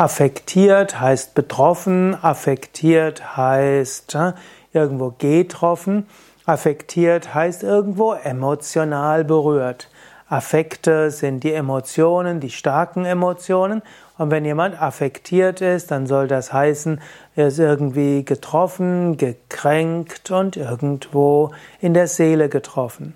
Affektiert heißt betroffen, affektiert heißt ne, irgendwo getroffen, affektiert heißt irgendwo emotional berührt. Affekte sind die Emotionen, die starken Emotionen. Und wenn jemand affektiert ist, dann soll das heißen, er ist irgendwie getroffen, gekränkt und irgendwo in der Seele getroffen.